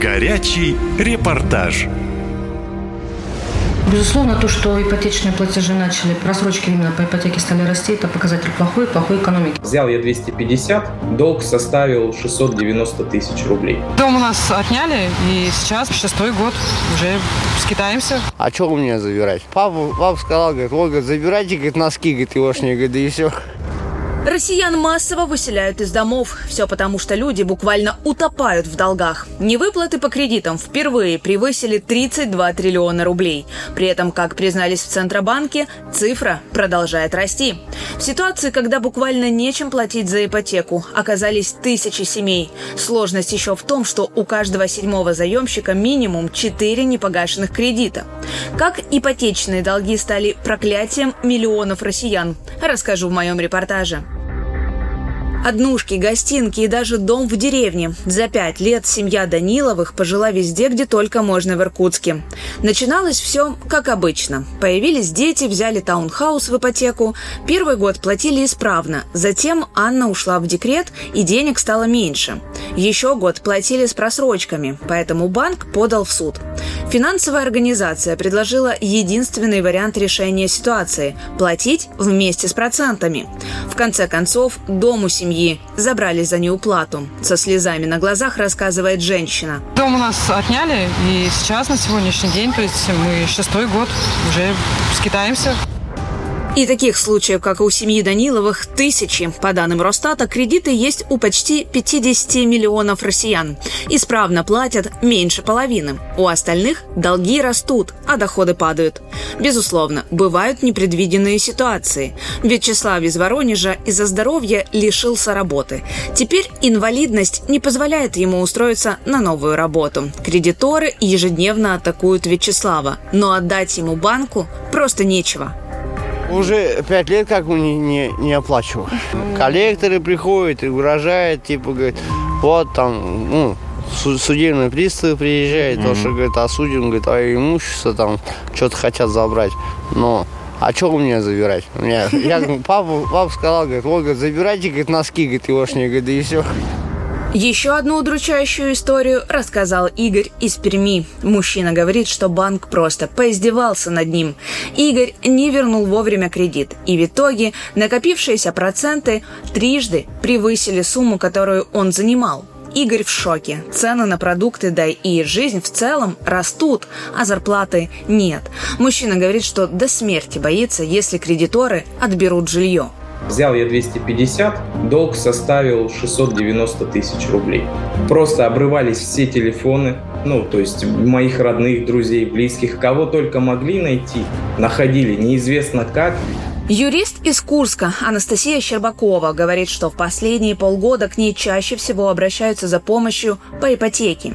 Горячий репортаж. Безусловно, то, что ипотечные платежи начали, просрочки именно по ипотеке стали расти, это показатель плохой, плохой экономики. Взял я 250, долг составил 690 тысяч рублей. Дом у нас отняли, и сейчас шестой год уже скитаемся. А что у меня забирать? Папа, папа сказал, говорит, Ольга, забирайте, говорит, носки, говорит, егошние, говорит, да и все. Россиян массово выселяют из домов. Все потому, что люди буквально утопают в долгах. Невыплаты по кредитам впервые превысили 32 триллиона рублей. При этом, как признались в Центробанке, цифра продолжает расти. В ситуации, когда буквально нечем платить за ипотеку, оказались тысячи семей. Сложность еще в том, что у каждого седьмого заемщика минимум 4 непогашенных кредита. Как ипотечные долги стали проклятием миллионов россиян, расскажу в моем репортаже. Однушки, гостинки и даже дом в деревне. За пять лет семья Даниловых пожила везде, где только можно в Иркутске. Начиналось все как обычно. Появились дети, взяли таунхаус в ипотеку. Первый год платили исправно. Затем Анна ушла в декрет, и денег стало меньше. Еще год платили с просрочками, поэтому банк подал в суд. Финансовая организация предложила единственный вариант решения ситуации – платить вместе с процентами. В конце концов, дом у семьи забрали за неуплату. Со слезами на глазах рассказывает женщина. Дом у нас отняли, и сейчас на сегодняшний день, то есть мы шестой год уже скитаемся. И таких случаев, как у семьи Даниловых, тысячи. По данным Росстата, кредиты есть у почти 50 миллионов россиян. Исправно платят меньше половины. У остальных долги растут, а доходы падают. Безусловно, бывают непредвиденные ситуации. Вячеслав из Воронежа из-за здоровья лишился работы. Теперь инвалидность не позволяет ему устроиться на новую работу. Кредиторы ежедневно атакуют Вячеслава, но отдать ему банку просто нечего. Уже пять лет как не, не, не оплачиваю. Коллекторы приходят и угрожают, типа, говорят, вот там, ну, судебный пристав приезжает, mm-hmm. то, что, говорит, осудим, говорит, а имущество там что-то хотят забрать. Но а что у меня забирать? У меня, я, папа, папа сказал, говорит, Ольга, забирайте, говорит, носки, говорит, егошние, говорит, да и все. Еще одну удручающую историю рассказал Игорь из Перми. Мужчина говорит, что банк просто поиздевался над ним. Игорь не вернул вовремя кредит, и в итоге накопившиеся проценты трижды превысили сумму, которую он занимал. Игорь в шоке. Цены на продукты, да и жизнь в целом растут, а зарплаты нет. Мужчина говорит, что до смерти боится, если кредиторы отберут жилье. Взял я 250, долг составил 690 тысяч рублей. Просто обрывались все телефоны, ну, то есть моих родных, друзей, близких, кого только могли найти, находили неизвестно как. Юрист из Курска Анастасия Щербакова говорит, что в последние полгода к ней чаще всего обращаются за помощью по ипотеке.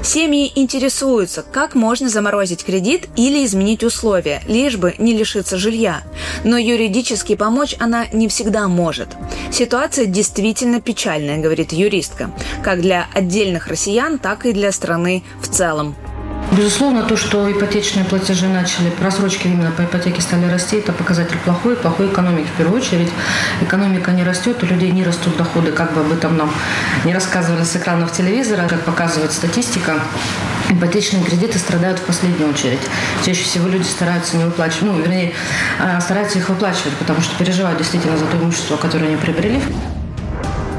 Семьи интересуются, как можно заморозить кредит или изменить условия, лишь бы не лишиться жилья. Но юридически помочь она не всегда может. Ситуация действительно печальная, говорит юристка, как для отдельных россиян, так и для страны в целом. Безусловно, то, что ипотечные платежи начали, просрочки именно по ипотеке стали расти, это показатель плохой, плохой экономики в первую очередь. Экономика не растет, у людей не растут доходы, как бы об этом нам не рассказывали с экранов телевизора, как показывает статистика. Ипотечные кредиты страдают в последнюю очередь. Чаще всего люди стараются не выплачивать, ну, вернее, а, стараются их выплачивать, потому что переживают действительно за то имущество, которое они приобрели.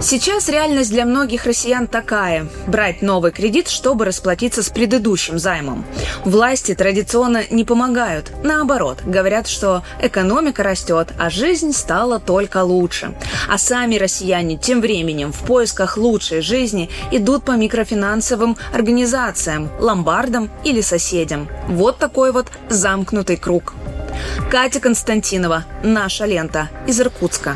Сейчас реальность для многих россиян такая – брать новый кредит, чтобы расплатиться с предыдущим займом. Власти традиционно не помогают. Наоборот, говорят, что экономика растет, а жизнь стала только лучше. А сами россияне тем временем в поисках лучшей жизни идут по микрофинансовым организациям, ломбардам или соседям. Вот такой вот замкнутый круг. Катя Константинова, «Наша лента» из Иркутска.